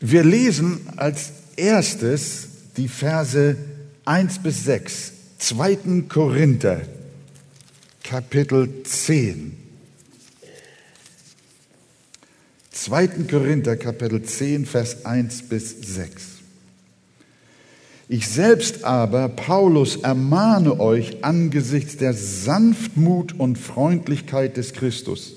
Wir lesen als erstes die Verse 1 bis 6, 2. Korinther, Kapitel 10. 2. Korinther, Kapitel 10, Vers 1 bis 6. Ich selbst aber, Paulus, ermahne euch angesichts der Sanftmut und Freundlichkeit des Christus,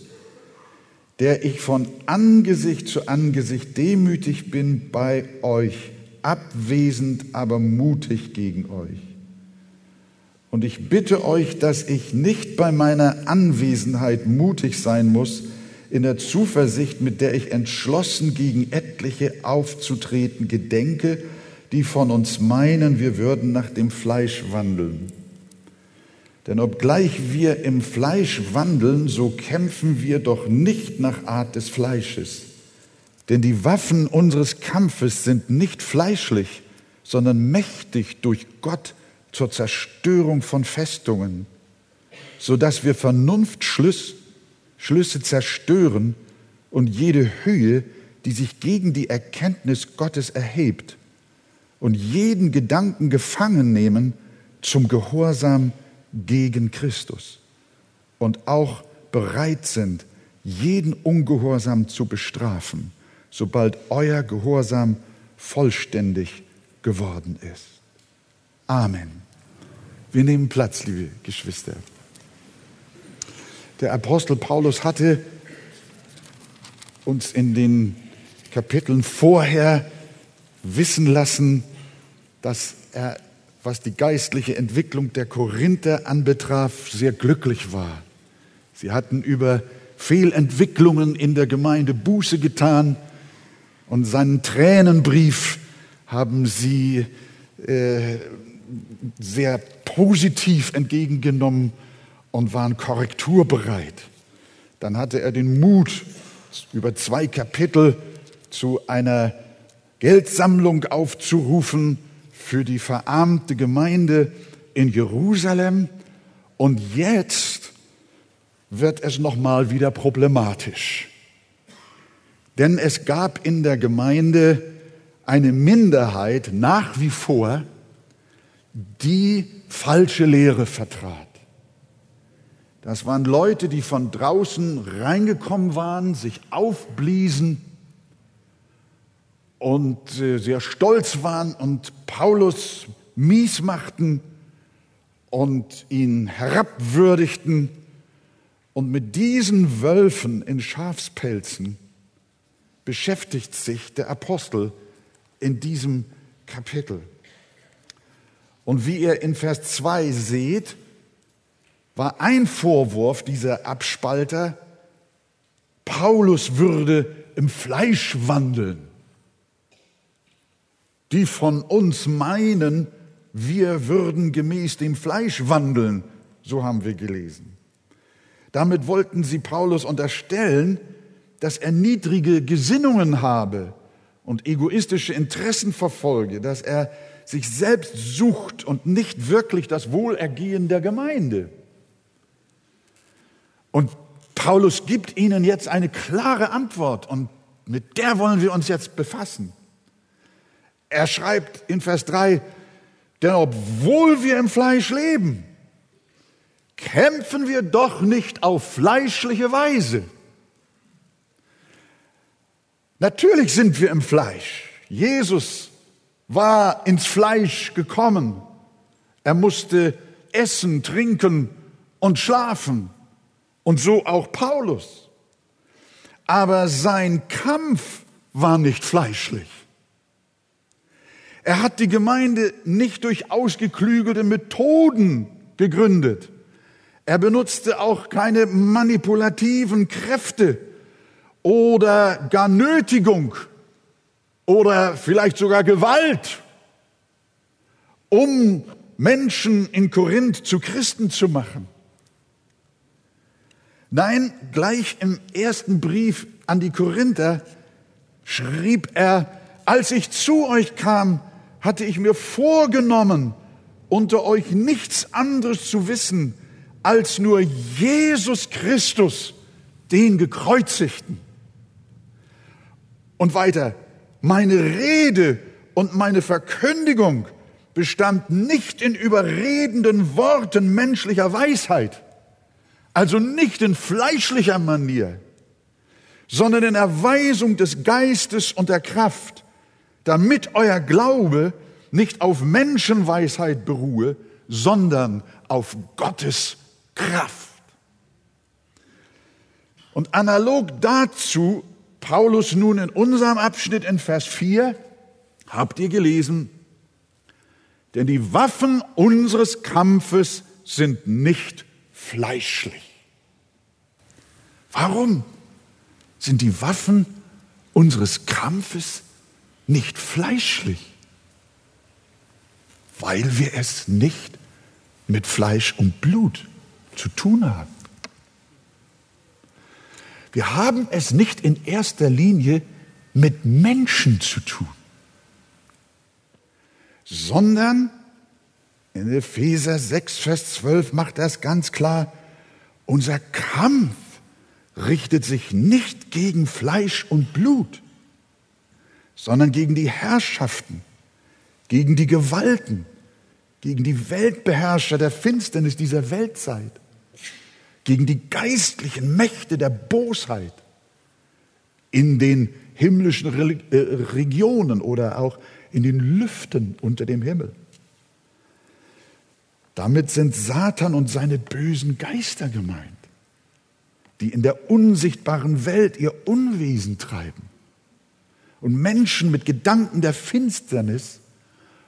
der ich von Angesicht zu Angesicht demütig bin bei euch, abwesend, aber mutig gegen euch. Und ich bitte euch, dass ich nicht bei meiner Anwesenheit mutig sein muss, in der Zuversicht, mit der ich entschlossen gegen etliche aufzutreten gedenke, die von uns meinen, wir würden nach dem Fleisch wandeln. Denn obgleich wir im Fleisch wandeln, so kämpfen wir doch nicht nach Art des Fleisches. Denn die Waffen unseres Kampfes sind nicht fleischlich, sondern mächtig durch Gott zur Zerstörung von Festungen, so dass wir Vernunftschlüsse Schlüsse zerstören und jede Höhe, die sich gegen die Erkenntnis Gottes erhebt und jeden Gedanken gefangen nehmen zum Gehorsam gegen Christus und auch bereit sind, jeden Ungehorsam zu bestrafen, sobald euer Gehorsam vollständig geworden ist. Amen. Wir nehmen Platz, liebe Geschwister. Der Apostel Paulus hatte uns in den Kapiteln vorher wissen lassen, dass er was die geistliche Entwicklung der Korinther anbetraf, sehr glücklich war. Sie hatten über Fehlentwicklungen in der Gemeinde Buße getan und seinen Tränenbrief haben sie äh, sehr positiv entgegengenommen und waren korrekturbereit. Dann hatte er den Mut, über zwei Kapitel zu einer Geldsammlung aufzurufen, für die verarmte Gemeinde in Jerusalem und jetzt wird es noch mal wieder problematisch. Denn es gab in der Gemeinde eine Minderheit nach wie vor, die falsche Lehre vertrat. Das waren Leute, die von draußen reingekommen waren, sich aufbliesen und äh, sehr stolz waren und Paulus mies machten und ihn herabwürdigten. Und mit diesen Wölfen in Schafspelzen beschäftigt sich der Apostel in diesem Kapitel. Und wie ihr in Vers 2 seht, war ein Vorwurf dieser Abspalter, Paulus würde im Fleisch wandeln die von uns meinen, wir würden gemäß dem Fleisch wandeln. So haben wir gelesen. Damit wollten sie Paulus unterstellen, dass er niedrige Gesinnungen habe und egoistische Interessen verfolge, dass er sich selbst sucht und nicht wirklich das Wohlergehen der Gemeinde. Und Paulus gibt ihnen jetzt eine klare Antwort und mit der wollen wir uns jetzt befassen. Er schreibt in Vers 3, denn obwohl wir im Fleisch leben, kämpfen wir doch nicht auf fleischliche Weise. Natürlich sind wir im Fleisch. Jesus war ins Fleisch gekommen. Er musste essen, trinken und schlafen. Und so auch Paulus. Aber sein Kampf war nicht fleischlich. Er hat die Gemeinde nicht durch ausgeklügelte Methoden gegründet. Er benutzte auch keine manipulativen Kräfte oder gar Nötigung oder vielleicht sogar Gewalt, um Menschen in Korinth zu Christen zu machen. Nein, gleich im ersten Brief an die Korinther schrieb er, als ich zu euch kam, hatte ich mir vorgenommen, unter euch nichts anderes zu wissen, als nur Jesus Christus, den gekreuzigten. Und weiter, meine Rede und meine Verkündigung bestand nicht in überredenden Worten menschlicher Weisheit, also nicht in fleischlicher Manier, sondern in Erweisung des Geistes und der Kraft, damit euer Glaube nicht auf Menschenweisheit beruhe, sondern auf Gottes Kraft. Und analog dazu, Paulus nun in unserem Abschnitt in Vers 4, habt ihr gelesen, denn die Waffen unseres Kampfes sind nicht fleischlich. Warum sind die Waffen unseres Kampfes nicht fleischlich? Weil wir es nicht mit Fleisch und Blut zu tun haben. Wir haben es nicht in erster Linie mit Menschen zu tun sondern in Epheser 6, Vers 12 macht das ganz klar, unser Kampf richtet sich nicht gegen Fleisch und Blut, sondern gegen die Herrschaften, gegen die Gewalten, gegen die Weltbeherrscher der Finsternis dieser Weltzeit, gegen die geistlichen Mächte der Bosheit in den himmlischen äh, Regionen oder auch in den Lüften unter dem Himmel. Damit sind Satan und seine bösen Geister gemeint, die in der unsichtbaren Welt ihr Unwesen treiben und Menschen mit Gedanken der Finsternis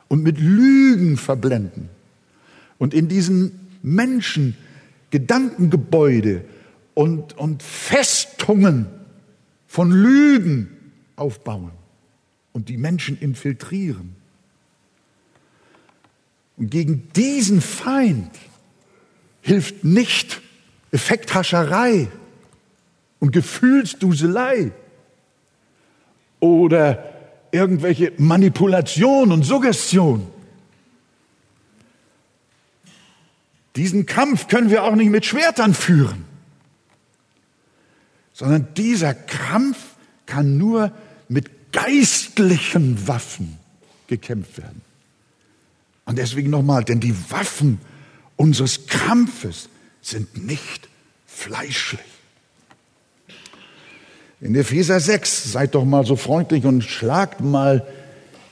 und mit Lügen verblenden und in diesen Menschen Gedankengebäude und, und Festungen von Lügen aufbauen und die Menschen infiltrieren. Und gegen diesen Feind hilft nicht Effekthascherei und Gefühlsduselei oder irgendwelche Manipulation und Suggestion. Diesen Kampf können wir auch nicht mit Schwertern führen, sondern dieser Kampf kann nur mit geistlichen Waffen gekämpft werden. Und deswegen nochmal, denn die Waffen unseres Kampfes sind nicht fleischlich. In Epheser 6, seid doch mal so freundlich und schlagt mal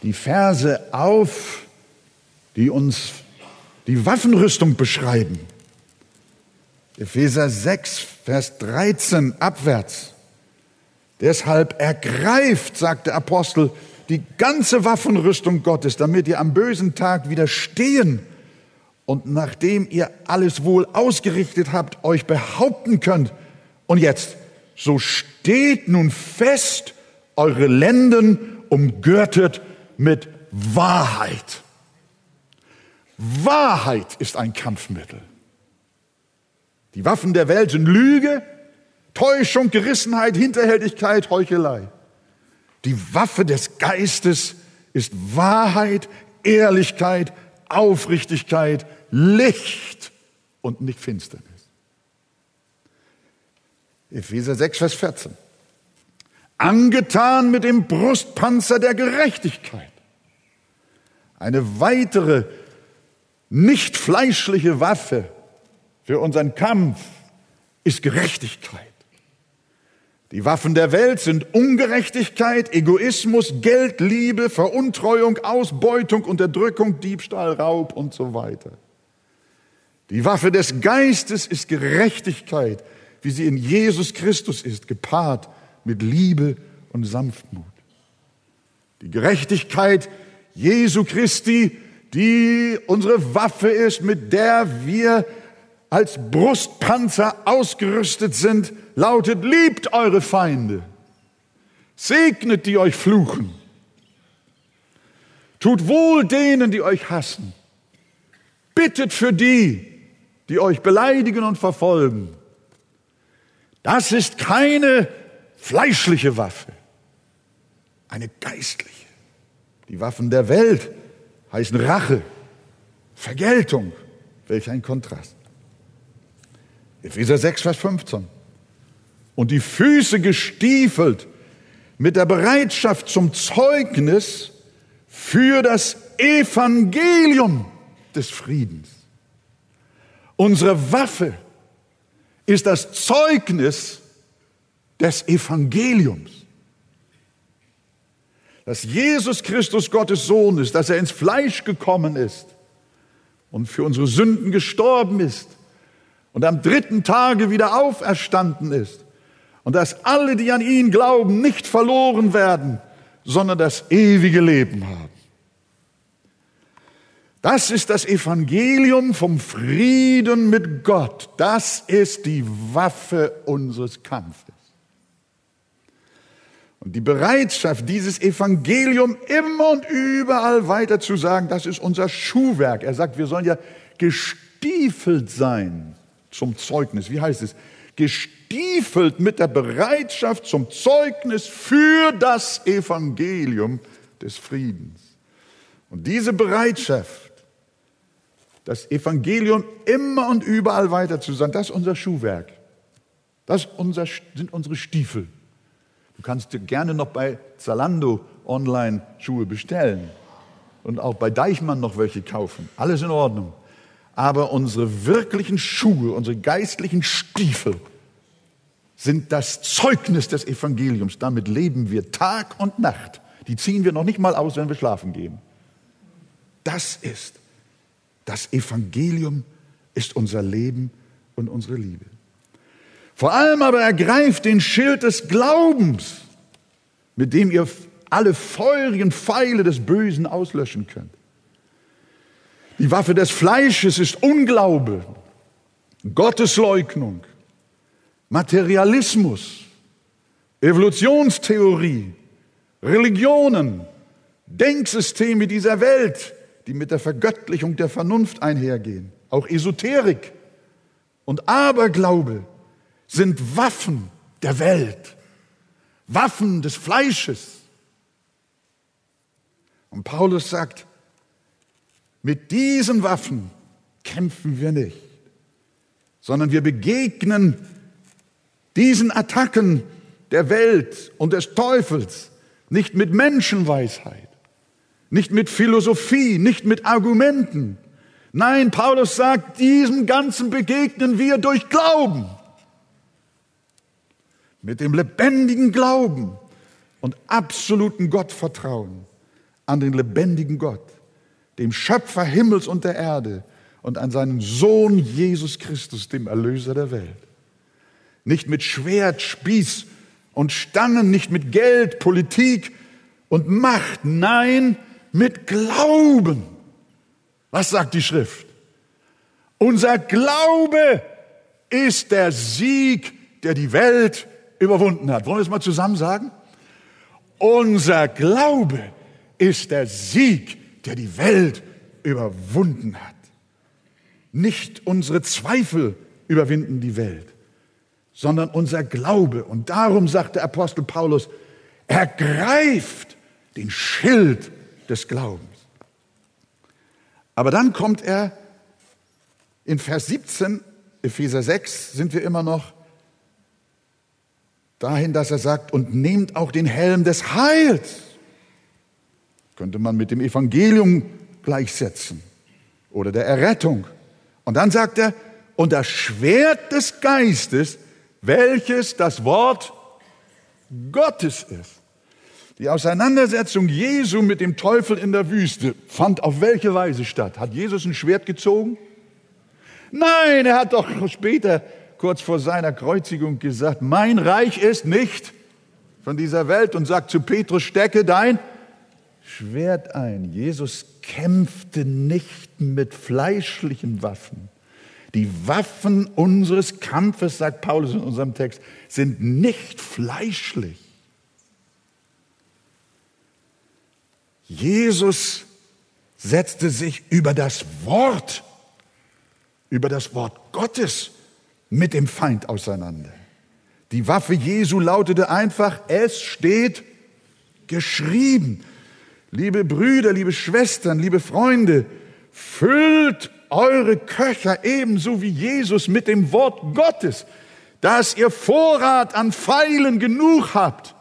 die Verse auf, die uns die Waffenrüstung beschreiben. Epheser 6, Vers 13 abwärts. Deshalb ergreift, sagt der Apostel, die ganze Waffenrüstung Gottes, damit ihr am bösen Tag widerstehen und nachdem ihr alles wohl ausgerichtet habt, euch behaupten könnt. Und jetzt, so steht nun fest, eure Lenden umgürtet mit Wahrheit. Wahrheit ist ein Kampfmittel. Die Waffen der Welt sind Lüge, Täuschung, Gerissenheit, Hinterhältigkeit, Heuchelei. Die Waffe des Geistes ist Wahrheit, Ehrlichkeit, Aufrichtigkeit, Licht und nicht Finsternis. Epheser 6, Vers 14. Angetan mit dem Brustpanzer der Gerechtigkeit. Eine weitere nicht fleischliche Waffe für unseren Kampf ist Gerechtigkeit. Die Waffen der Welt sind Ungerechtigkeit, Egoismus, Geldliebe, Veruntreuung, Ausbeutung, Unterdrückung, Diebstahl, Raub und so weiter. Die Waffe des Geistes ist Gerechtigkeit, wie sie in Jesus Christus ist, gepaart mit Liebe und Sanftmut. Die Gerechtigkeit Jesu Christi, die unsere Waffe ist, mit der wir als Brustpanzer ausgerüstet sind, lautet, liebt eure Feinde, segnet die euch fluchen, tut wohl denen, die euch hassen, bittet für die, die euch beleidigen und verfolgen. Das ist keine fleischliche Waffe, eine geistliche. Die Waffen der Welt heißen Rache, Vergeltung. Welch ein Kontrast. Epheser 6, Vers 15. Und die Füße gestiefelt mit der Bereitschaft zum Zeugnis für das Evangelium des Friedens. Unsere Waffe ist das Zeugnis des Evangeliums. Dass Jesus Christus Gottes Sohn ist, dass er ins Fleisch gekommen ist und für unsere Sünden gestorben ist und am dritten Tage wieder auferstanden ist und dass alle, die an ihn glauben, nicht verloren werden, sondern das ewige Leben haben. Das ist das Evangelium vom Frieden mit Gott. Das ist die Waffe unseres Kampfes. Und die Bereitschaft, dieses Evangelium immer und überall weiter zu sagen, das ist unser Schuhwerk. Er sagt, wir sollen ja gestiefelt sein zum Zeugnis. Wie heißt es? Gestiefelt mit der Bereitschaft zum Zeugnis für das Evangelium des Friedens. Und diese Bereitschaft, das Evangelium immer und überall weiter zu sagen, das ist unser Schuhwerk. Das unser, sind unsere Stiefel. Du kannst dir gerne noch bei Zalando online Schuhe bestellen und auch bei Deichmann noch welche kaufen. Alles in Ordnung. Aber unsere wirklichen Schuhe, unsere geistlichen Stiefel sind das Zeugnis des Evangeliums. Damit leben wir Tag und Nacht. Die ziehen wir noch nicht mal aus, wenn wir schlafen gehen. Das ist das Evangelium ist unser Leben und unsere Liebe. Vor allem aber ergreift den Schild des Glaubens, mit dem ihr alle feurigen Pfeile des Bösen auslöschen könnt. Die Waffe des Fleisches ist Unglaube, Gottesleugnung, Materialismus, Evolutionstheorie, Religionen, Denksysteme dieser Welt, die mit der Vergöttlichung der Vernunft einhergehen. Auch Esoterik und Aberglaube sind Waffen der Welt, Waffen des Fleisches. Und Paulus sagt, mit diesen Waffen kämpfen wir nicht, sondern wir begegnen diesen Attacken der Welt und des Teufels nicht mit Menschenweisheit, nicht mit Philosophie, nicht mit Argumenten. Nein, Paulus sagt, diesem Ganzen begegnen wir durch Glauben. Mit dem lebendigen Glauben und absoluten Gottvertrauen an den lebendigen Gott, dem Schöpfer Himmels und der Erde und an seinen Sohn Jesus Christus, dem Erlöser der Welt. Nicht mit Schwert, Spieß und Stangen, nicht mit Geld, Politik und Macht, nein, mit Glauben. Was sagt die Schrift? Unser Glaube ist der Sieg, der die Welt überwunden hat. Wollen wir es mal zusammen sagen? Unser Glaube ist der Sieg, der die Welt überwunden hat. Nicht unsere Zweifel überwinden die Welt, sondern unser Glaube. Und darum sagt der Apostel Paulus, ergreift den Schild des Glaubens. Aber dann kommt er in Vers 17, Epheser 6, sind wir immer noch dahin, dass er sagt, und nehmt auch den Helm des Heils. Könnte man mit dem Evangelium gleichsetzen oder der Errettung. Und dann sagt er, und das Schwert des Geistes, welches das Wort Gottes ist. Die Auseinandersetzung Jesu mit dem Teufel in der Wüste fand auf welche Weise statt? Hat Jesus ein Schwert gezogen? Nein, er hat doch später, kurz vor seiner Kreuzigung, gesagt, mein Reich ist nicht von dieser Welt und sagt zu Petrus, stecke dein Schwert ein. Jesus kämpfte nicht mit fleischlichen Waffen. Die Waffen unseres Kampfes, sagt Paulus in unserem Text, sind nicht fleischlich. Jesus setzte sich über das Wort, über das Wort Gottes mit dem Feind auseinander. Die Waffe Jesu lautete einfach, es steht geschrieben. Liebe Brüder, liebe Schwestern, liebe Freunde, füllt eure Köcher ebenso wie Jesus mit dem Wort Gottes, dass ihr Vorrat an Pfeilen genug habt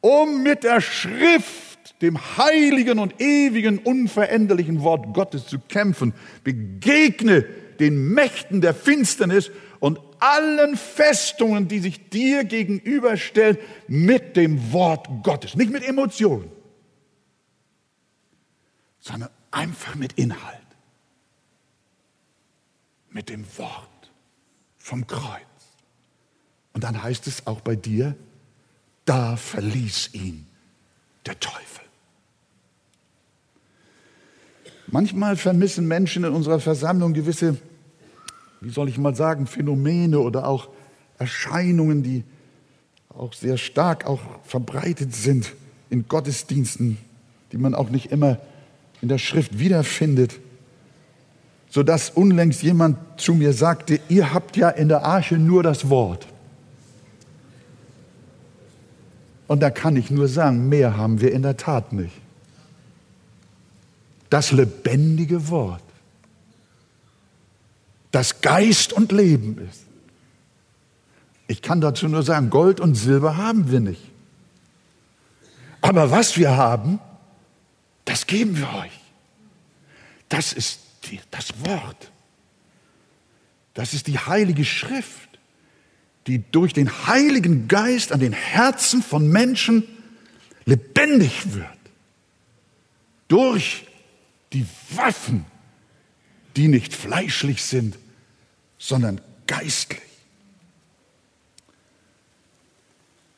um mit der Schrift, dem heiligen und ewigen, unveränderlichen Wort Gottes zu kämpfen. Begegne den Mächten der Finsternis und allen Festungen, die sich dir gegenüberstellen, mit dem Wort Gottes. Nicht mit Emotionen, sondern einfach mit Inhalt. Mit dem Wort vom Kreuz. Und dann heißt es auch bei dir, da verließ ihn der Teufel. Manchmal vermissen Menschen in unserer Versammlung gewisse, wie soll ich mal sagen, Phänomene oder auch Erscheinungen, die auch sehr stark auch verbreitet sind in Gottesdiensten, die man auch nicht immer in der Schrift wiederfindet, sodass unlängst jemand zu mir sagte, ihr habt ja in der Arche nur das Wort. Und da kann ich nur sagen, mehr haben wir in der Tat nicht. Das lebendige Wort, das Geist und Leben ist. Ich kann dazu nur sagen, Gold und Silber haben wir nicht. Aber was wir haben, das geben wir euch. Das ist die, das Wort. Das ist die heilige Schrift die durch den Heiligen Geist an den Herzen von Menschen lebendig wird. Durch die Waffen, die nicht fleischlich sind, sondern geistlich.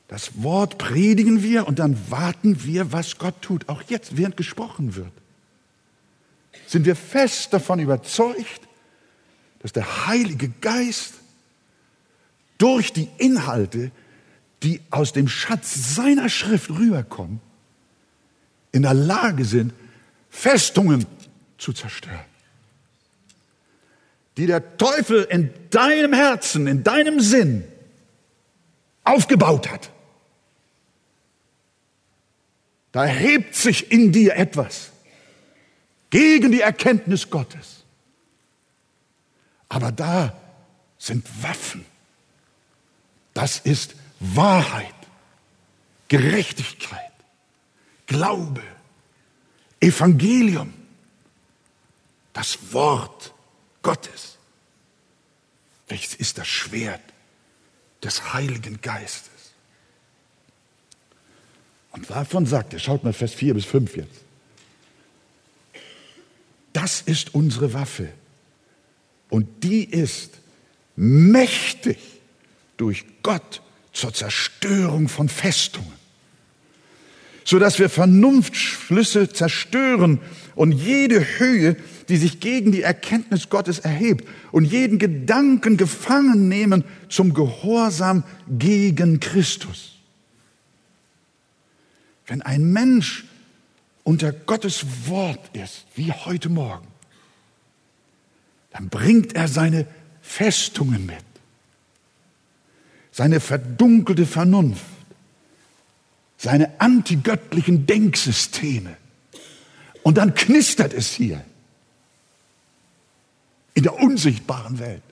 Das Wort predigen wir und dann warten wir, was Gott tut. Auch jetzt, während gesprochen wird, sind wir fest davon überzeugt, dass der Heilige Geist durch die Inhalte, die aus dem Schatz seiner Schrift rüberkommen, in der Lage sind, Festungen zu zerstören, die der Teufel in deinem Herzen, in deinem Sinn aufgebaut hat. Da hebt sich in dir etwas gegen die Erkenntnis Gottes. Aber da sind Waffen, das ist Wahrheit, Gerechtigkeit, Glaube, Evangelium, das Wort Gottes. Welches ist das Schwert des Heiligen Geistes? Und davon sagt er, schaut mal Vers 4 bis 5 jetzt. Das ist unsere Waffe. Und die ist mächtig durch Gott zur Zerstörung von Festungen, sodass wir Vernunftschlüsse zerstören und jede Höhe, die sich gegen die Erkenntnis Gottes erhebt und jeden Gedanken gefangen nehmen zum Gehorsam gegen Christus. Wenn ein Mensch unter Gottes Wort ist, wie heute Morgen, dann bringt er seine Festungen mit seine verdunkelte Vernunft, seine antigöttlichen Denksysteme. Und dann knistert es hier in der unsichtbaren Welt.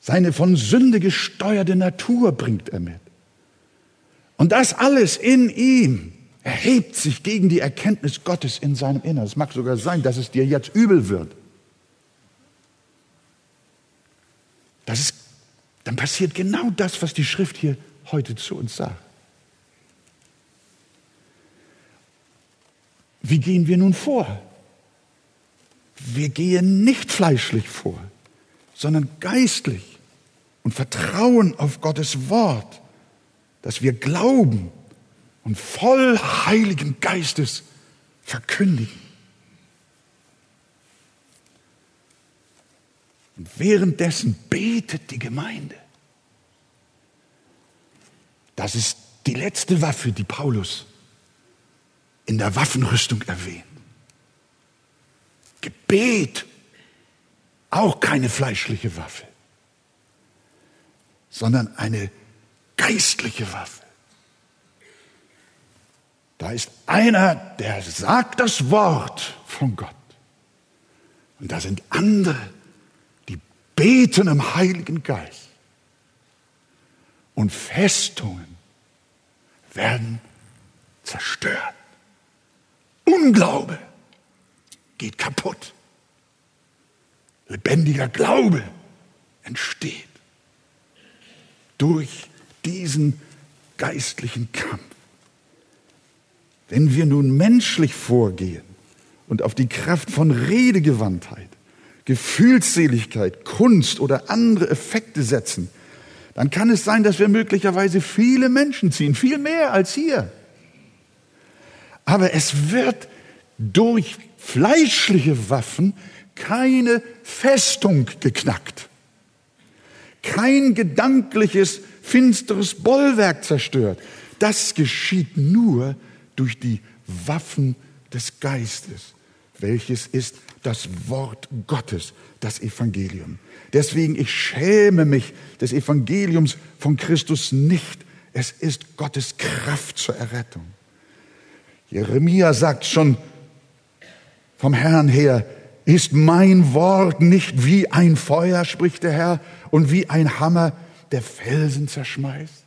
Seine von Sünde gesteuerte Natur bringt er mit. Und das alles in ihm erhebt sich gegen die Erkenntnis Gottes in seinem Inneren. Es mag sogar sein, dass es dir jetzt übel wird. Das ist, dann passiert genau das, was die Schrift hier heute zu uns sagt. Wie gehen wir nun vor? Wir gehen nicht fleischlich vor, sondern geistlich und vertrauen auf Gottes Wort, dass wir glauben und voll Heiligen Geistes verkündigen. Und währenddessen betet die Gemeinde. Das ist die letzte Waffe, die Paulus in der Waffenrüstung erwähnt. Gebet, auch keine fleischliche Waffe, sondern eine geistliche Waffe. Da ist einer, der sagt das Wort von Gott. Und da sind andere, beten im Heiligen Geist. und Festungen werden zerstört. Unglaube geht kaputt. Lebendiger Glaube entsteht durch diesen geistlichen Kampf. Wenn wir nun menschlich vorgehen und auf die Kraft von Redegewandtheit, Gefühlsseligkeit, Kunst oder andere Effekte setzen, dann kann es sein, dass wir möglicherweise viele Menschen ziehen, viel mehr als hier. Aber es wird durch fleischliche Waffen keine Festung geknackt, kein gedankliches, finsteres Bollwerk zerstört. Das geschieht nur durch die Waffen des Geistes, welches ist das Wort Gottes, das Evangelium. Deswegen, ich schäme mich des Evangeliums von Christus nicht. Es ist Gottes Kraft zur Errettung. Jeremia sagt schon vom Herrn her, ist mein Wort nicht wie ein Feuer, spricht der Herr, und wie ein Hammer, der Felsen zerschmeißt?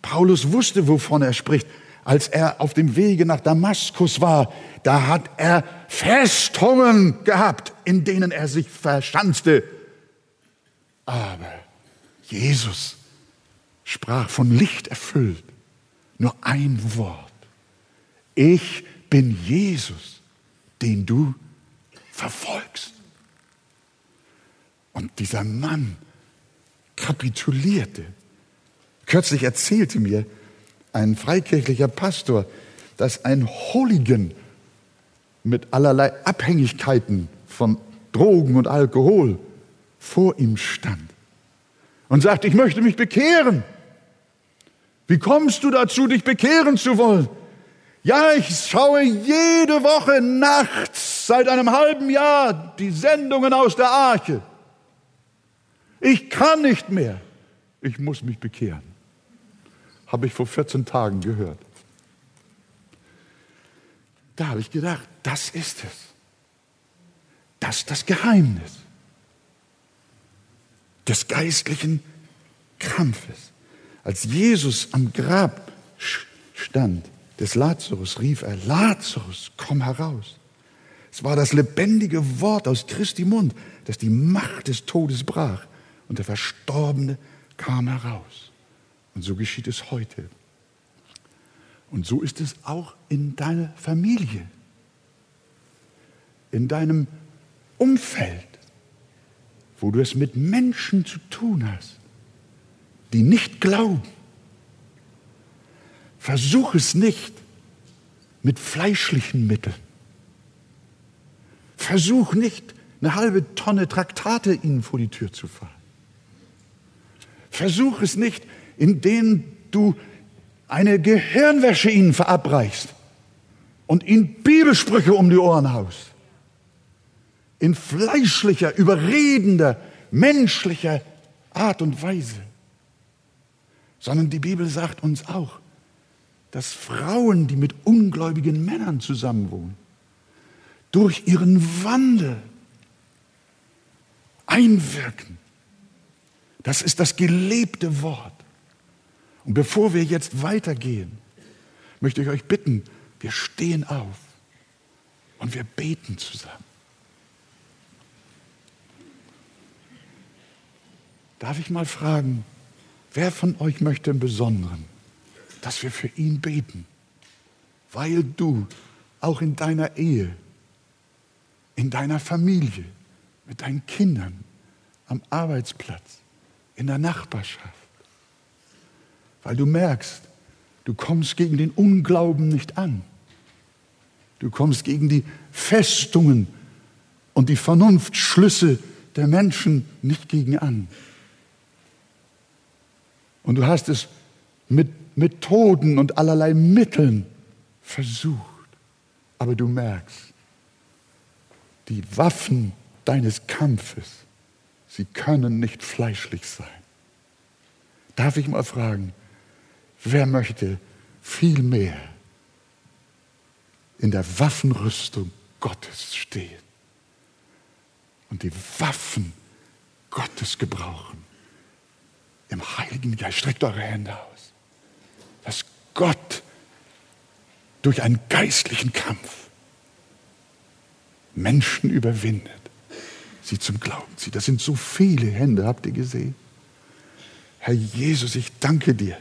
Paulus wusste, wovon er spricht. Als er auf dem Wege nach Damaskus war, da hat er Festungen gehabt, in denen er sich verschanzte. Aber Jesus sprach von Licht erfüllt. Nur ein Wort. Ich bin Jesus, den du verfolgst. Und dieser Mann kapitulierte. Kürzlich erzählte mir ein freikirchlicher Pastor, dass ein Hooligan mit allerlei Abhängigkeiten von Drogen und Alkohol vor ihm stand und sagte, ich möchte mich bekehren. Wie kommst du dazu, dich bekehren zu wollen? Ja, ich schaue jede Woche nachts seit einem halben Jahr die Sendungen aus der Arche. Ich kann nicht mehr. Ich muss mich bekehren. Habe ich vor 14 Tagen gehört. Da habe ich gedacht, das ist es. Das ist das Geheimnis des geistlichen Kampfes. Als Jesus am Grab stand, des Lazarus rief er, Lazarus, komm heraus. Es war das lebendige Wort aus Christi Mund, das die Macht des Todes brach und der Verstorbene kam heraus. Und so geschieht es heute. Und so ist es auch in deiner Familie, in deinem Umfeld, wo du es mit Menschen zu tun hast, die nicht glauben Versuch es nicht mit fleischlichen Mitteln. Versuch nicht, eine halbe Tonne Traktate ihnen vor die Tür zu fahren. Versuch es nicht, indem du eine Gehirnwäsche ihnen verabreichst und ihnen Bibelsprüche um die Ohren haust. In fleischlicher, überredender, menschlicher Art und Weise. Sondern die Bibel sagt uns auch, dass Frauen, die mit ungläubigen Männern zusammenwohnen, durch ihren Wandel einwirken. Das ist das gelebte Wort. Und bevor wir jetzt weitergehen, möchte ich euch bitten, wir stehen auf und wir beten zusammen. Darf ich mal fragen, wer von euch möchte im Besonderen dass wir für ihn beten, weil du auch in deiner Ehe, in deiner Familie, mit deinen Kindern, am Arbeitsplatz, in der Nachbarschaft, weil du merkst, du kommst gegen den Unglauben nicht an. Du kommst gegen die Festungen und die Vernunftschlüsse der Menschen nicht gegen an. Und du hast es mit Methoden und allerlei Mitteln versucht. Aber du merkst, die Waffen deines Kampfes, sie können nicht fleischlich sein. Darf ich mal fragen, wer möchte viel mehr in der Waffenrüstung Gottes stehen und die Waffen Gottes gebrauchen? im Heiligen Geist. Streckt eure Hände aus. Dass Gott durch einen geistlichen Kampf Menschen überwindet, sie zum Glauben zieht. Das sind so viele Hände, habt ihr gesehen? Herr Jesus, ich danke dir.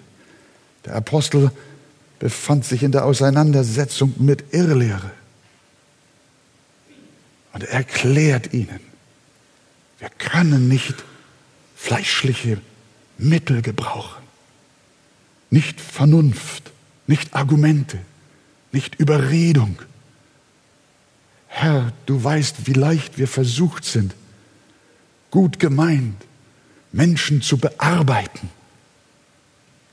Der Apostel befand sich in der Auseinandersetzung mit Irrlehre. Und er erklärt ihnen, wir können nicht fleischliche Mittel gebrauchen, nicht Vernunft, nicht Argumente, nicht Überredung. Herr, du weißt, wie leicht wir versucht sind, gut gemeint, Menschen zu bearbeiten,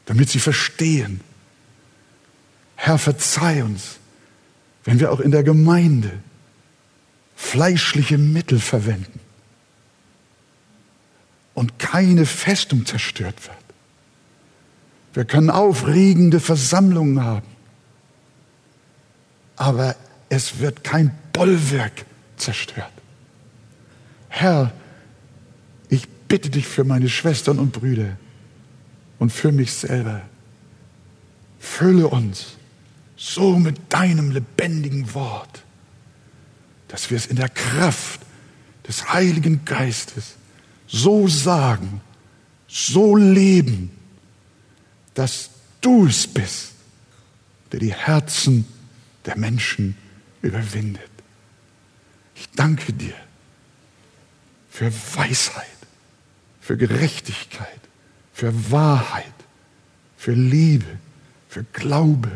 damit sie verstehen. Herr, verzeih uns, wenn wir auch in der Gemeinde fleischliche Mittel verwenden und keine Festung zerstört wird. Wir können aufregende Versammlungen haben, aber es wird kein Bollwerk zerstört. Herr, ich bitte dich für meine Schwestern und Brüder und für mich selber. Fülle uns so mit deinem lebendigen Wort, dass wir es in der Kraft des Heiligen Geistes so sagen, so leben, dass du es bist, der die Herzen der Menschen überwindet. Ich danke dir für Weisheit, für Gerechtigkeit, für Wahrheit, für Liebe, für Glaube,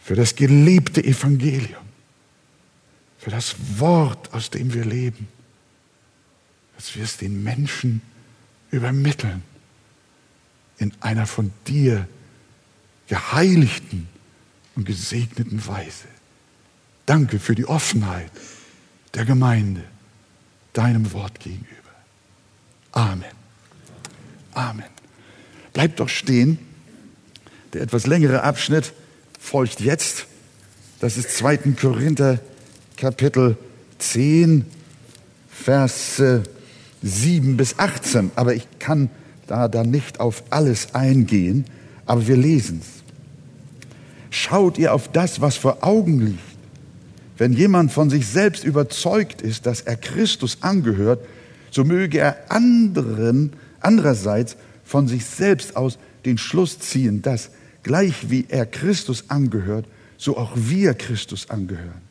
für das gelebte Evangelium, für das Wort, aus dem wir leben, dass wir es den Menschen übermitteln in einer von dir geheiligten und gesegneten Weise. Danke für die Offenheit der Gemeinde deinem Wort gegenüber. Amen. Amen. Bleibt doch stehen. Der etwas längere Abschnitt folgt jetzt. Das ist 2. Korinther Kapitel 10, Vers 7 bis 18. Aber ich kann da dann nicht auf alles eingehen, aber wir lesen es. Schaut ihr auf das, was vor Augen liegt. Wenn jemand von sich selbst überzeugt ist, dass er Christus angehört, so möge er anderen andererseits von sich selbst aus den Schluss ziehen, dass gleich wie er Christus angehört, so auch wir Christus angehören.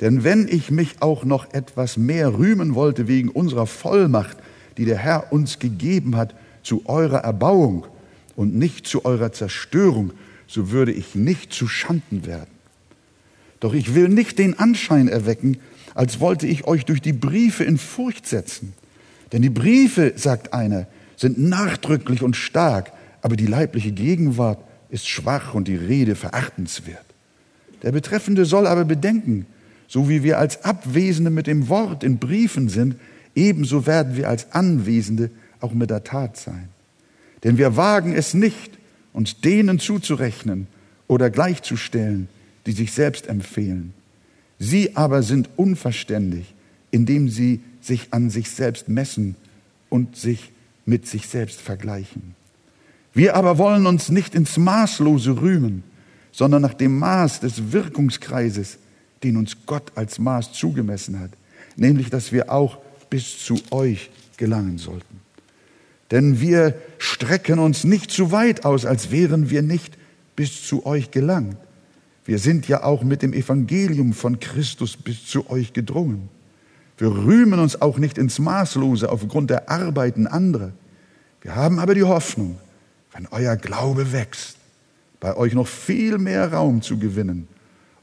Denn wenn ich mich auch noch etwas mehr rühmen wollte wegen unserer Vollmacht, die der Herr uns gegeben hat, zu eurer Erbauung und nicht zu eurer Zerstörung, so würde ich nicht zu Schanden werden. Doch ich will nicht den Anschein erwecken, als wollte ich euch durch die Briefe in Furcht setzen. Denn die Briefe, sagt einer, sind nachdrücklich und stark, aber die leibliche Gegenwart ist schwach und die Rede verachtenswert. Der Betreffende soll aber bedenken, so wie wir als Abwesende mit dem Wort in Briefen sind, ebenso werden wir als Anwesende auch mit der Tat sein. Denn wir wagen es nicht, uns denen zuzurechnen oder gleichzustellen, die sich selbst empfehlen. Sie aber sind unverständig, indem sie sich an sich selbst messen und sich mit sich selbst vergleichen. Wir aber wollen uns nicht ins Maßlose rühmen, sondern nach dem Maß des Wirkungskreises, den uns Gott als Maß zugemessen hat, nämlich dass wir auch bis zu euch gelangen sollten. Denn wir strecken uns nicht zu weit aus, als wären wir nicht bis zu euch gelangt. Wir sind ja auch mit dem Evangelium von Christus bis zu euch gedrungen. Wir rühmen uns auch nicht ins Maßlose aufgrund der Arbeiten anderer. Wir haben aber die Hoffnung, wenn euer Glaube wächst, bei euch noch viel mehr Raum zu gewinnen,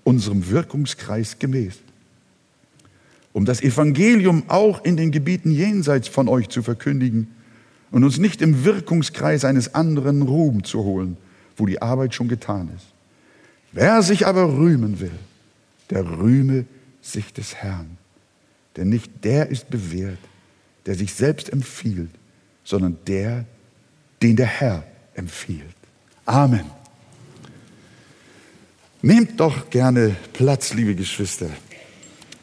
unserem Wirkungskreis gemäß. Um das Evangelium auch in den Gebieten jenseits von euch zu verkündigen und uns nicht im Wirkungskreis eines anderen Ruhm zu holen, wo die Arbeit schon getan ist. Wer sich aber rühmen will, der rühme sich des Herrn. Denn nicht der ist bewährt, der sich selbst empfiehlt, sondern der, den der Herr empfiehlt. Amen. Nehmt doch gerne Platz, liebe Geschwister.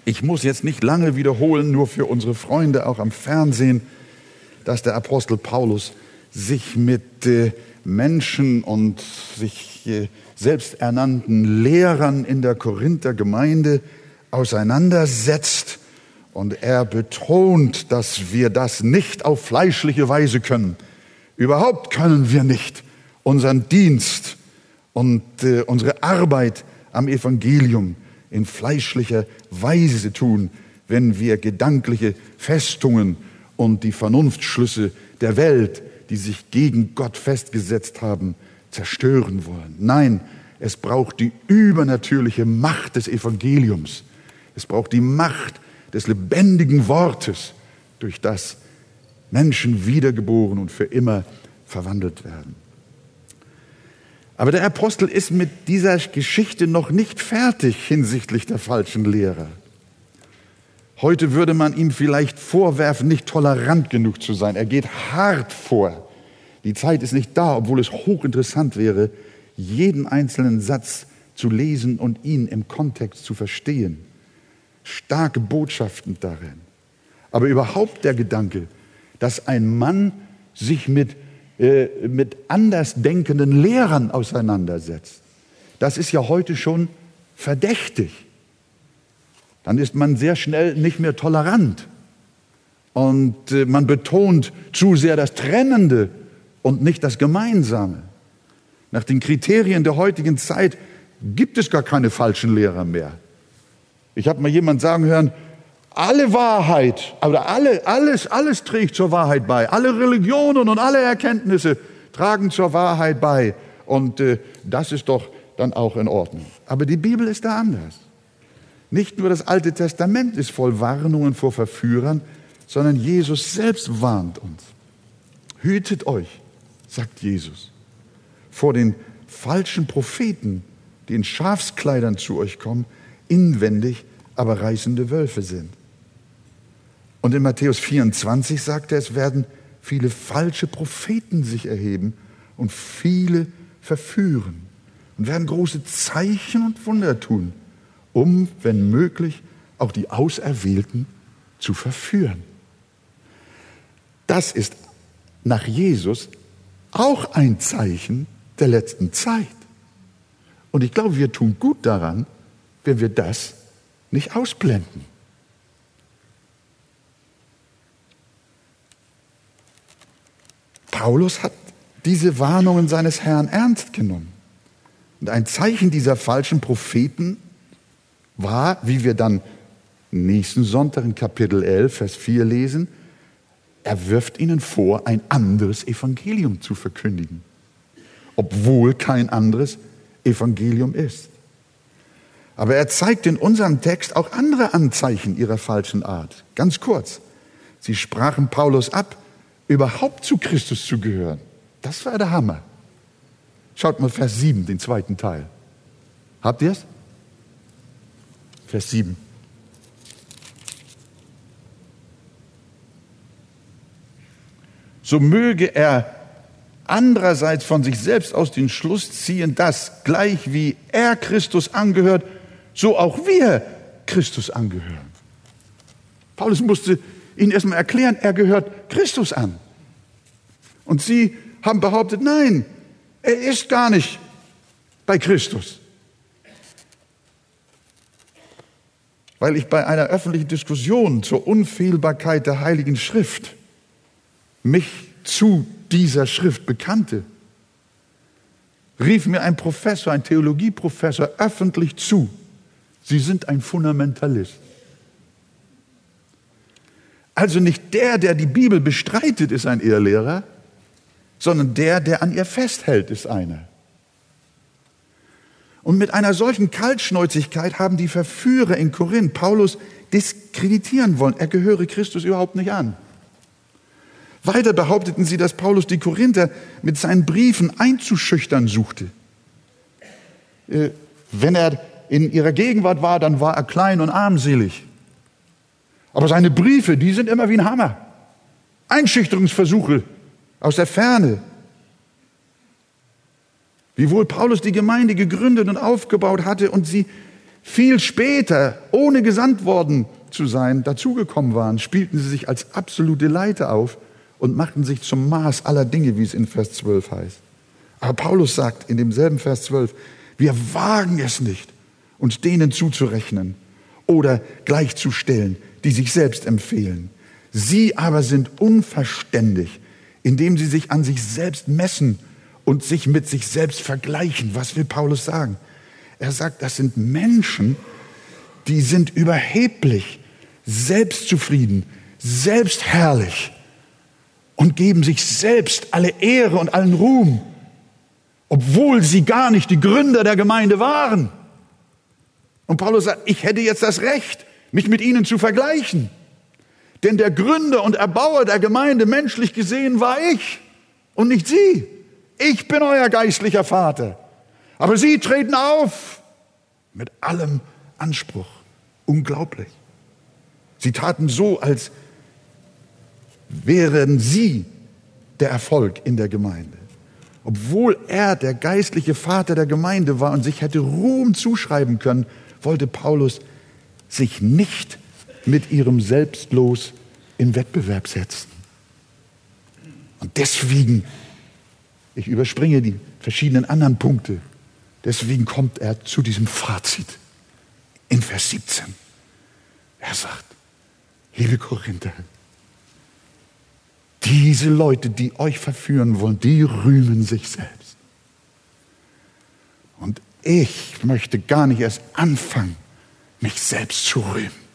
Ich muss jetzt nicht lange wiederholen, nur für unsere Freunde auch am Fernsehen. dass der Apostel Paulus sich mit äh, Menschen und sich äh, selbsternannten Lehrern in der Korinther Gemeinde auseinandersetzt und er betont, dass wir das nicht auf fleischliche Weise können. Überhaupt können wir nicht unseren Dienst und äh, unsere Arbeit am Evangelium in fleischlicher Weise tun, wenn wir gedankliche Festungen und die Vernunftschlüsse der Welt, die sich gegen Gott festgesetzt haben, zerstören wollen. Nein, es braucht die übernatürliche Macht des Evangeliums. Es braucht die Macht des lebendigen Wortes, durch das Menschen wiedergeboren und für immer verwandelt werden. Aber der Apostel ist mit dieser Geschichte noch nicht fertig hinsichtlich der falschen Lehrer. Heute würde man ihm vielleicht vorwerfen, nicht tolerant genug zu sein. Er geht hart vor. Die Zeit ist nicht da, obwohl es hochinteressant wäre, jeden einzelnen Satz zu lesen und ihn im Kontext zu verstehen starke Botschaften darin. Aber überhaupt der Gedanke, dass ein Mann sich mit, äh, mit andersdenkenden Lehrern auseinandersetzt, das ist ja heute schon verdächtig. Dann ist man sehr schnell nicht mehr tolerant. Und äh, man betont zu sehr das Trennende und nicht das Gemeinsame. Nach den Kriterien der heutigen Zeit gibt es gar keine falschen Lehrer mehr. Ich habe mal jemand sagen hören, alle Wahrheit, oder alle, alles, alles trägt zur Wahrheit bei. Alle Religionen und alle Erkenntnisse tragen zur Wahrheit bei. Und äh, das ist doch dann auch in Ordnung. Aber die Bibel ist da anders. Nicht nur das Alte Testament ist voll Warnungen vor Verführern, sondern Jesus selbst warnt uns. Hütet euch, sagt Jesus, vor den falschen Propheten, die in Schafskleidern zu euch kommen, inwendig aber reißende Wölfe sind. Und in Matthäus 24 sagt er, es werden viele falsche Propheten sich erheben und viele verführen und werden große Zeichen und Wunder tun, um, wenn möglich, auch die Auserwählten zu verführen. Das ist nach Jesus auch ein Zeichen der letzten Zeit. Und ich glaube, wir tun gut daran, wenn wir das nicht ausblenden. Paulus hat diese Warnungen seines Herrn ernst genommen. Und ein Zeichen dieser falschen Propheten war, wie wir dann nächsten Sonntag in Kapitel 11, Vers 4 lesen, er wirft ihnen vor, ein anderes Evangelium zu verkündigen, obwohl kein anderes Evangelium ist. Aber er zeigt in unserem Text auch andere Anzeichen ihrer falschen Art. Ganz kurz. Sie sprachen Paulus ab, überhaupt zu Christus zu gehören. Das war der Hammer. Schaut mal Vers 7, den zweiten Teil. Habt ihr es? Vers 7. So möge er andererseits von sich selbst aus den Schluss ziehen, dass gleich wie er Christus angehört, so auch wir Christus angehören. Paulus musste ihnen erstmal erklären, er gehört Christus an. Und sie haben behauptet, nein, er ist gar nicht bei Christus. Weil ich bei einer öffentlichen Diskussion zur Unfehlbarkeit der Heiligen Schrift mich zu dieser Schrift bekannte, rief mir ein Professor, ein Theologieprofessor öffentlich zu, Sie sind ein Fundamentalist. Also nicht der, der die Bibel bestreitet, ist ein Irrlehrer, sondern der, der an ihr festhält, ist einer. Und mit einer solchen Kaltschnäuzigkeit haben die Verführer in Korinth Paulus diskreditieren wollen. Er gehöre Christus überhaupt nicht an. Weiter behaupteten sie, dass Paulus die Korinther mit seinen Briefen einzuschüchtern suchte. Äh, wenn er in ihrer Gegenwart war, dann war er klein und armselig. Aber seine Briefe, die sind immer wie ein Hammer. Einschüchterungsversuche aus der Ferne. Wiewohl Paulus die Gemeinde gegründet und aufgebaut hatte und sie viel später, ohne gesandt worden zu sein, dazugekommen waren, spielten sie sich als absolute Leiter auf und machten sich zum Maß aller Dinge, wie es in Vers 12 heißt. Aber Paulus sagt in demselben Vers 12, wir wagen es nicht, uns denen zuzurechnen oder gleichzustellen, die sich selbst empfehlen. Sie aber sind unverständig, indem sie sich an sich selbst messen und sich mit sich selbst vergleichen. Was will Paulus sagen? Er sagt, das sind Menschen, die sind überheblich, selbstzufrieden, selbstherrlich und geben sich selbst alle Ehre und allen Ruhm, obwohl sie gar nicht die Gründer der Gemeinde waren. Und Paulus sagt, ich hätte jetzt das Recht, mich mit ihnen zu vergleichen. Denn der Gründer und Erbauer der Gemeinde menschlich gesehen war ich und nicht sie. Ich bin euer geistlicher Vater. Aber sie treten auf mit allem Anspruch. Unglaublich. Sie taten so, als wären sie der Erfolg in der Gemeinde. Obwohl er der geistliche Vater der Gemeinde war und sich hätte Ruhm zuschreiben können, wollte Paulus sich nicht mit ihrem Selbstlos in Wettbewerb setzen. Und deswegen, ich überspringe die verschiedenen anderen Punkte, deswegen kommt er zu diesem Fazit in Vers 17. Er sagt, liebe Korinther, diese Leute, die euch verführen wollen, die rühmen sich selbst. Und ich möchte gar nicht erst anfangen, mich selbst zu rühmen.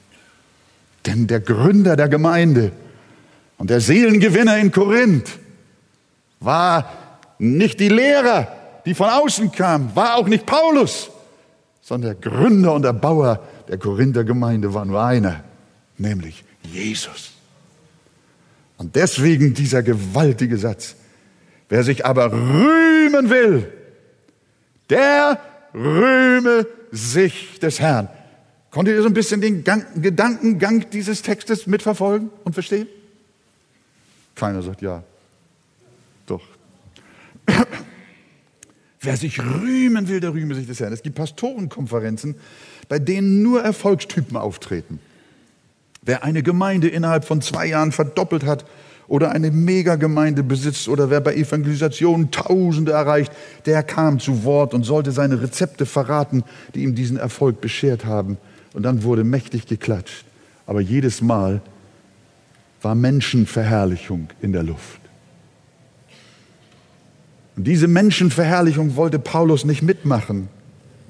Denn der Gründer der Gemeinde und der Seelengewinner in Korinth war nicht die Lehrer, die von außen kamen, war auch nicht Paulus, sondern der Gründer und Erbauer der Korinther Gemeinde war nur einer, nämlich Jesus. Und deswegen dieser gewaltige Satz. Wer sich aber rühmen will, der rühme sich des Herrn. Konntet ihr so ein bisschen den Gang, Gedankengang dieses Textes mitverfolgen und verstehen? Keiner sagt ja. Doch. Wer sich rühmen will, der rühme sich des Herrn. Es gibt Pastorenkonferenzen, bei denen nur Erfolgstypen auftreten. Wer eine Gemeinde innerhalb von zwei Jahren verdoppelt hat oder eine Megagemeinde besitzt oder wer bei Evangelisation Tausende erreicht, der kam zu Wort und sollte seine Rezepte verraten, die ihm diesen Erfolg beschert haben. Und dann wurde mächtig geklatscht. Aber jedes Mal war Menschenverherrlichung in der Luft. Und diese Menschenverherrlichung wollte Paulus nicht mitmachen,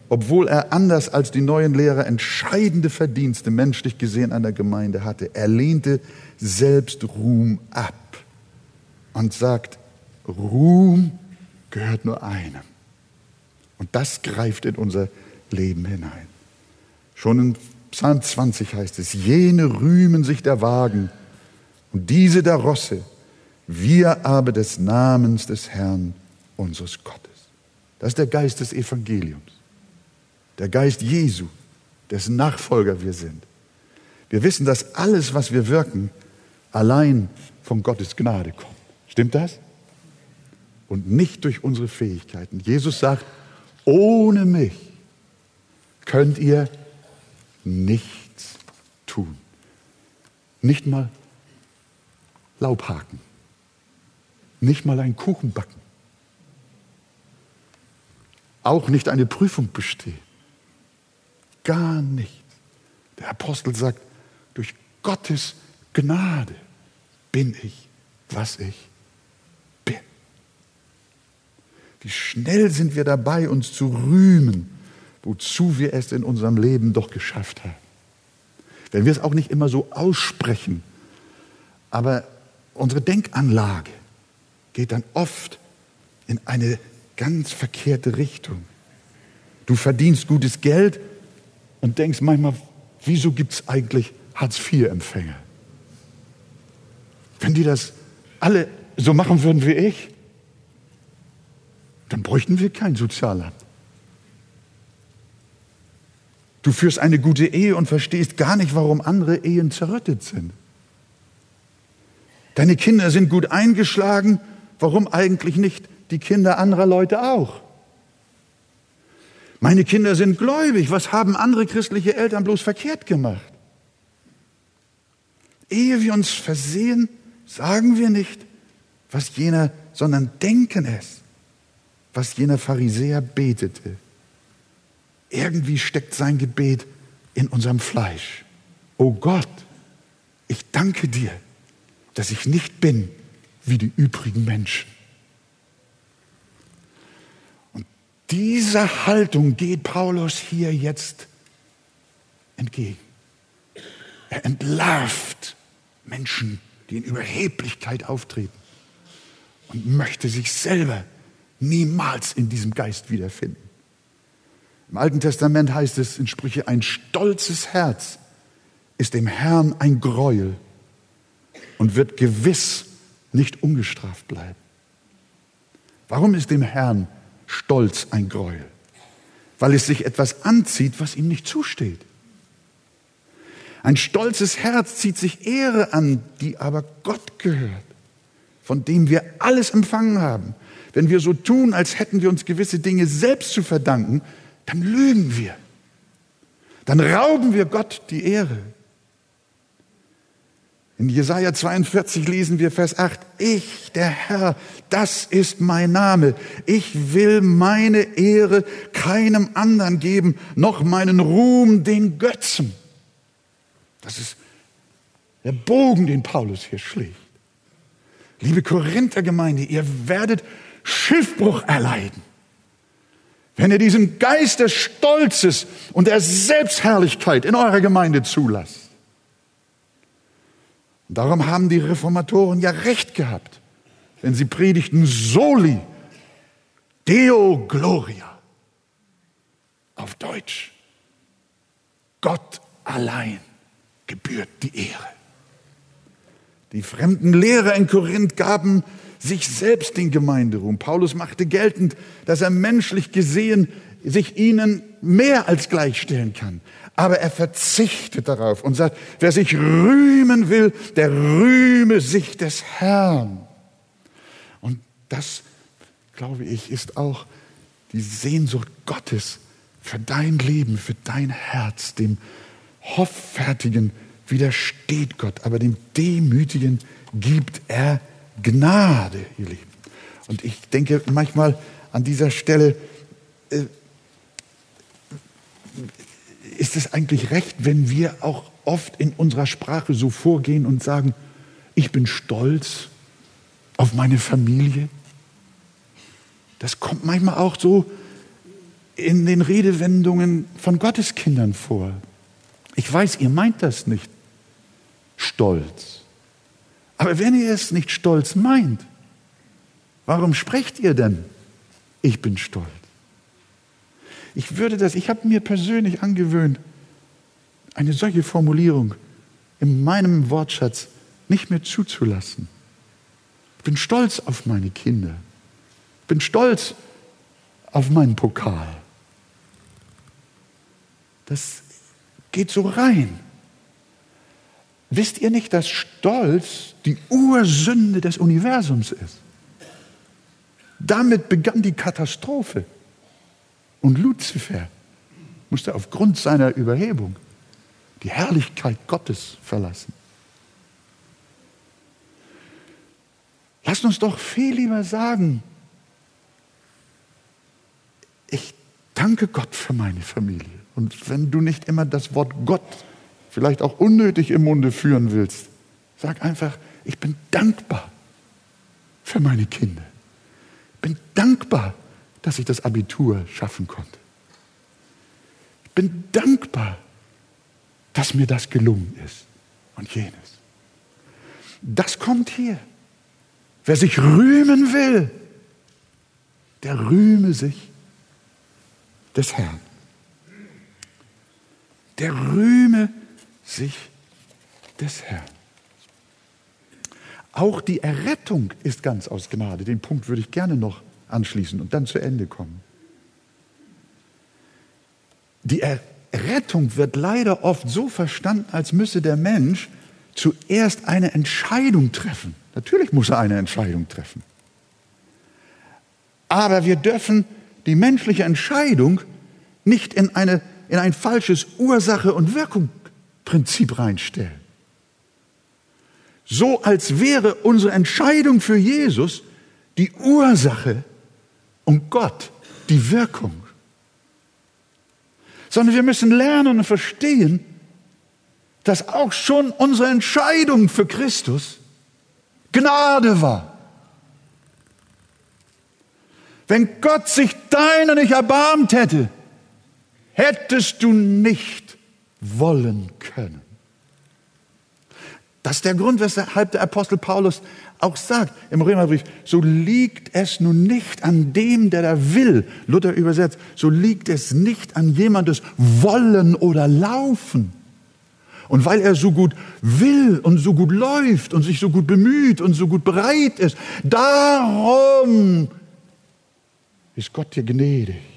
obwohl er anders als die neuen Lehrer entscheidende Verdienste menschlich gesehen an der Gemeinde hatte. Er lehnte selbst Ruhm ab und sagt, Ruhm gehört nur einem. Und das greift in unser Leben hinein. Schon in Psalm 20 heißt es, jene rühmen sich der Wagen und diese der Rosse, wir aber des Namens des Herrn unseres Gottes. Das ist der Geist des Evangeliums, der Geist Jesu, dessen Nachfolger wir sind. Wir wissen, dass alles, was wir wirken, allein von Gottes Gnade kommt. Stimmt das? Und nicht durch unsere Fähigkeiten. Jesus sagt, ohne mich könnt ihr nichts tun. Nicht mal Laub haken. Nicht mal einen Kuchen backen. Auch nicht eine Prüfung bestehen. Gar nichts. Der Apostel sagt, durch Gottes Gnade bin ich, was ich bin. Wie schnell sind wir dabei, uns zu rühmen wozu wir es in unserem Leben doch geschafft haben. Wenn wir es auch nicht immer so aussprechen, aber unsere Denkanlage geht dann oft in eine ganz verkehrte Richtung. Du verdienst gutes Geld und denkst manchmal, wieso gibt es eigentlich Hartz-IV-Empfänger? Wenn die das alle so machen würden wie ich, dann bräuchten wir kein Sozialamt. Du führst eine gute Ehe und verstehst gar nicht, warum andere Ehen zerrüttet sind. Deine Kinder sind gut eingeschlagen, warum eigentlich nicht die Kinder anderer Leute auch? Meine Kinder sind gläubig, was haben andere christliche Eltern bloß verkehrt gemacht? Ehe wir uns versehen, sagen wir nicht, was jener, sondern denken es, was jener Pharisäer betete. Irgendwie steckt sein Gebet in unserem Fleisch. Oh Gott, ich danke dir, dass ich nicht bin wie die übrigen Menschen. Und dieser Haltung geht Paulus hier jetzt entgegen. Er entlarvt Menschen, die in Überheblichkeit auftreten und möchte sich selber niemals in diesem Geist wiederfinden. Im Alten Testament heißt es in Sprüche, ein stolzes Herz ist dem Herrn ein Gräuel und wird gewiss nicht ungestraft bleiben. Warum ist dem Herrn Stolz ein Gräuel? Weil es sich etwas anzieht, was ihm nicht zusteht. Ein stolzes Herz zieht sich Ehre an, die aber Gott gehört, von dem wir alles empfangen haben. Wenn wir so tun, als hätten wir uns gewisse Dinge selbst zu verdanken, dann lügen wir. Dann rauben wir Gott die Ehre. In Jesaja 42 lesen wir Vers 8. Ich, der Herr, das ist mein Name. Ich will meine Ehre keinem anderen geben, noch meinen Ruhm den Götzen. Das ist der Bogen, den Paulus hier schlägt. Liebe Korinthergemeinde, ihr werdet Schiffbruch erleiden, wenn ihr diesen Geist des Stolzes und der Selbstherrlichkeit in eurer Gemeinde zulasst. Und darum haben die Reformatoren ja recht gehabt, wenn sie predigten Soli, Deo Gloria. Auf Deutsch. Gott allein gebührt die Ehre. Die fremden Lehrer in Korinth gaben sich selbst den Gemeinderuhm. Paulus machte geltend, dass er menschlich gesehen sich ihnen mehr als gleichstellen kann. Aber er verzichtet darauf und sagt, wer sich rühmen will, der rühme sich des Herrn. Und das, glaube ich, ist auch die Sehnsucht Gottes für dein Leben, für dein Herz, dem Hoffärtigen widersteht Gott, aber dem Demütigen gibt er Gnade, ihr Lieben. Und ich denke manchmal an dieser Stelle, äh, ist es eigentlich recht, wenn wir auch oft in unserer Sprache so vorgehen und sagen, ich bin stolz auf meine Familie? Das kommt manchmal auch so in den Redewendungen von Gotteskindern vor. Ich weiß, ihr meint das nicht stolz. Aber wenn ihr es nicht stolz meint, warum sprecht ihr denn? Ich bin stolz. Ich würde das, ich habe mir persönlich angewöhnt, eine solche Formulierung in meinem Wortschatz nicht mehr zuzulassen. Ich bin stolz auf meine Kinder. Ich bin stolz auf meinen Pokal. Das geht so rein. Wisst ihr nicht, dass Stolz die Ursünde des Universums ist? Damit begann die Katastrophe. Und Luzifer musste aufgrund seiner Überhebung die Herrlichkeit Gottes verlassen. Lasst uns doch viel lieber sagen, ich danke Gott für meine Familie. Und wenn du nicht immer das Wort Gott vielleicht auch unnötig im Munde führen willst, sag einfach, ich bin dankbar für meine Kinder. Ich bin dankbar, dass ich das Abitur schaffen konnte. Ich bin dankbar, dass mir das gelungen ist und jenes. Das kommt hier. Wer sich rühmen will, der rühme sich des Herrn der rühme sich des Herrn. Auch die Errettung ist ganz aus Gnade. Den Punkt würde ich gerne noch anschließen und dann zu Ende kommen. Die Errettung wird leider oft so verstanden, als müsse der Mensch zuerst eine Entscheidung treffen. Natürlich muss er eine Entscheidung treffen. Aber wir dürfen die menschliche Entscheidung nicht in eine in ein falsches Ursache- und Wirkungsprinzip reinstellen. so als wäre unsere Entscheidung für Jesus die Ursache und Gott die Wirkung. Sondern wir müssen lernen und verstehen, dass auch schon unsere Entscheidung für Christus Gnade war. Wenn Gott sich deiner nicht erbarmt hätte, hättest du nicht wollen können. Das ist der Grund, weshalb der Apostel Paulus auch sagt im Römerbrief, so liegt es nun nicht an dem, der da will, Luther übersetzt, so liegt es nicht an jemandes Wollen oder Laufen. Und weil er so gut will und so gut läuft und sich so gut bemüht und so gut bereit ist, darum ist Gott dir gnädig.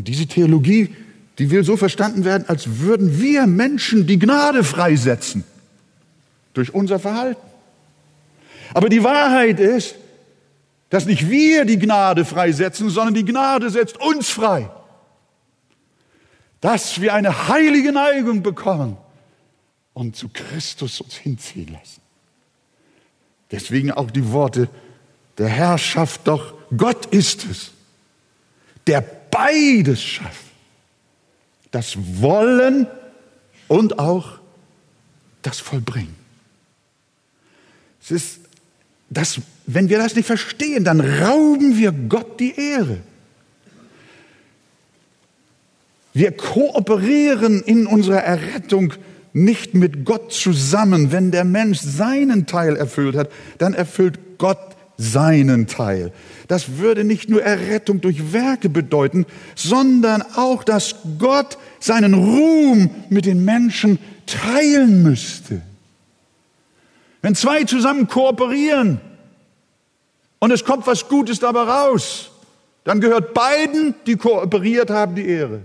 Und diese Theologie, die will so verstanden werden, als würden wir Menschen die Gnade freisetzen durch unser Verhalten. Aber die Wahrheit ist, dass nicht wir die Gnade freisetzen, sondern die Gnade setzt uns frei. Dass wir eine heilige Neigung bekommen und zu Christus uns hinziehen lassen. Deswegen auch die Worte der Herrschaft, doch Gott ist es, der beides schafft. Das Wollen und auch das Vollbringen. Es ist das, wenn wir das nicht verstehen, dann rauben wir Gott die Ehre. Wir kooperieren in unserer Errettung nicht mit Gott zusammen. Wenn der Mensch seinen Teil erfüllt hat, dann erfüllt Gott seinen Teil. Das würde nicht nur Errettung durch Werke bedeuten, sondern auch, dass Gott seinen Ruhm mit den Menschen teilen müsste. Wenn zwei zusammen kooperieren und es kommt was Gutes dabei raus, dann gehört beiden, die kooperiert haben, die Ehre.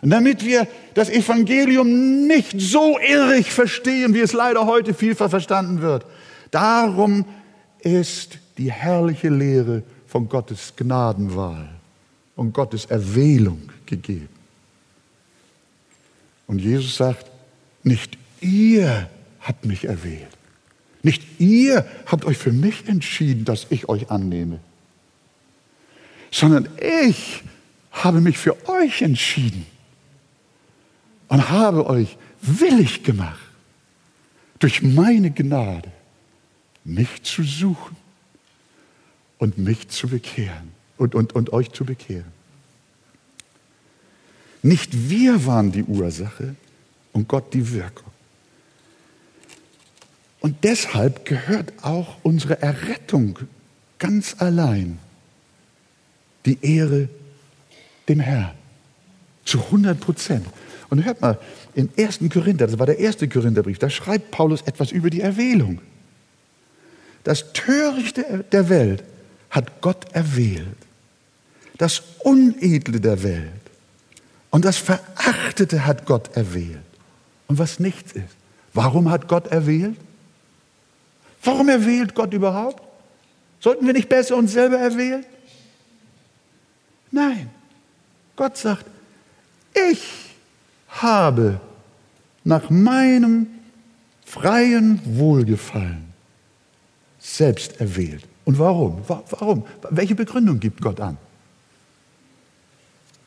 Und damit wir das Evangelium nicht so irrig verstehen, wie es leider heute vielfach verstanden wird, darum ist die herrliche Lehre von Gottes Gnadenwahl und Gottes Erwählung gegeben. Und Jesus sagt, nicht ihr habt mich erwählt. Nicht ihr habt euch für mich entschieden, dass ich euch annehme, sondern ich habe mich für euch entschieden und habe euch willig gemacht, durch meine Gnade mich zu suchen und mich zu bekehren und, und, und euch zu bekehren. Nicht wir waren die Ursache und Gott die Wirkung. Und deshalb gehört auch unsere Errettung ganz allein die Ehre dem Herrn. Zu 100 Prozent. Und hört mal, im ersten Korinther, das war der erste Korintherbrief, da schreibt Paulus etwas über die Erwählung. Das Törichte der Welt hat Gott erwählt. Das Unedle der Welt und das Verachtete hat Gott erwählt. Und was nichts ist. Warum hat Gott erwählt? Warum erwählt Gott überhaupt? Sollten wir nicht besser uns selber erwählen? Nein. Gott sagt, ich habe nach meinem freien Wohlgefallen selbst erwählt. Und warum? Warum? Welche Begründung gibt Gott an?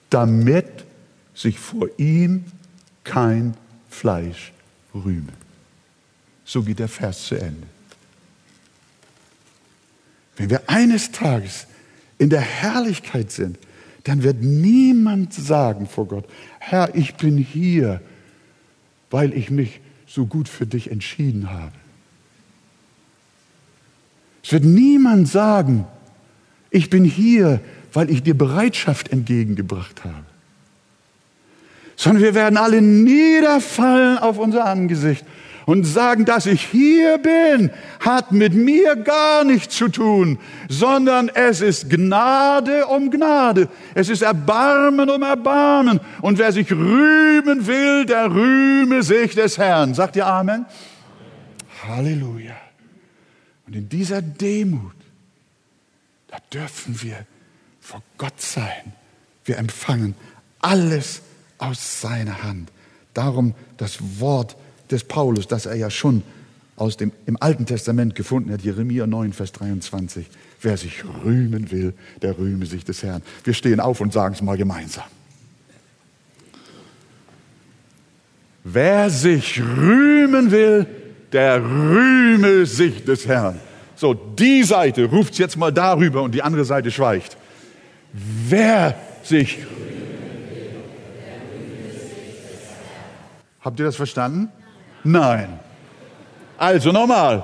Damit sich vor ihm kein Fleisch rühme. So geht der Vers zu Ende. Wenn wir eines Tages in der Herrlichkeit sind, dann wird niemand sagen vor Gott, Herr, ich bin hier, weil ich mich so gut für dich entschieden habe. Es wird niemand sagen, ich bin hier, weil ich dir Bereitschaft entgegengebracht habe. Sondern wir werden alle niederfallen auf unser Angesicht und sagen, dass ich hier bin, hat mit mir gar nichts zu tun, sondern es ist Gnade um Gnade. Es ist Erbarmen um Erbarmen. Und wer sich rühmen will, der rühme sich des Herrn. Sagt ihr Amen? Halleluja. Und in dieser Demut, da dürfen wir vor Gott sein. Wir empfangen alles aus seiner Hand. Darum das Wort des Paulus, das er ja schon aus dem, im Alten Testament gefunden hat, Jeremia 9, Vers 23. Wer sich rühmen will, der rühme sich des Herrn. Wir stehen auf und sagen es mal gemeinsam. Wer sich rühmen will, der rühme sich des Herrn. So, die Seite ruft jetzt mal darüber und die andere Seite schweigt. Wer sich Habt ihr das verstanden? Nein. Also nochmal.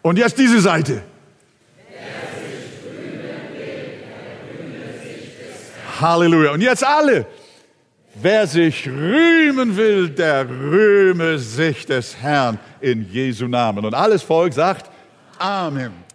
Und jetzt diese Seite. Halleluja. Und jetzt alle. Wer sich rühmen will, der rühme sich des Herrn in Jesu Namen. Und alles Volk sagt Amen.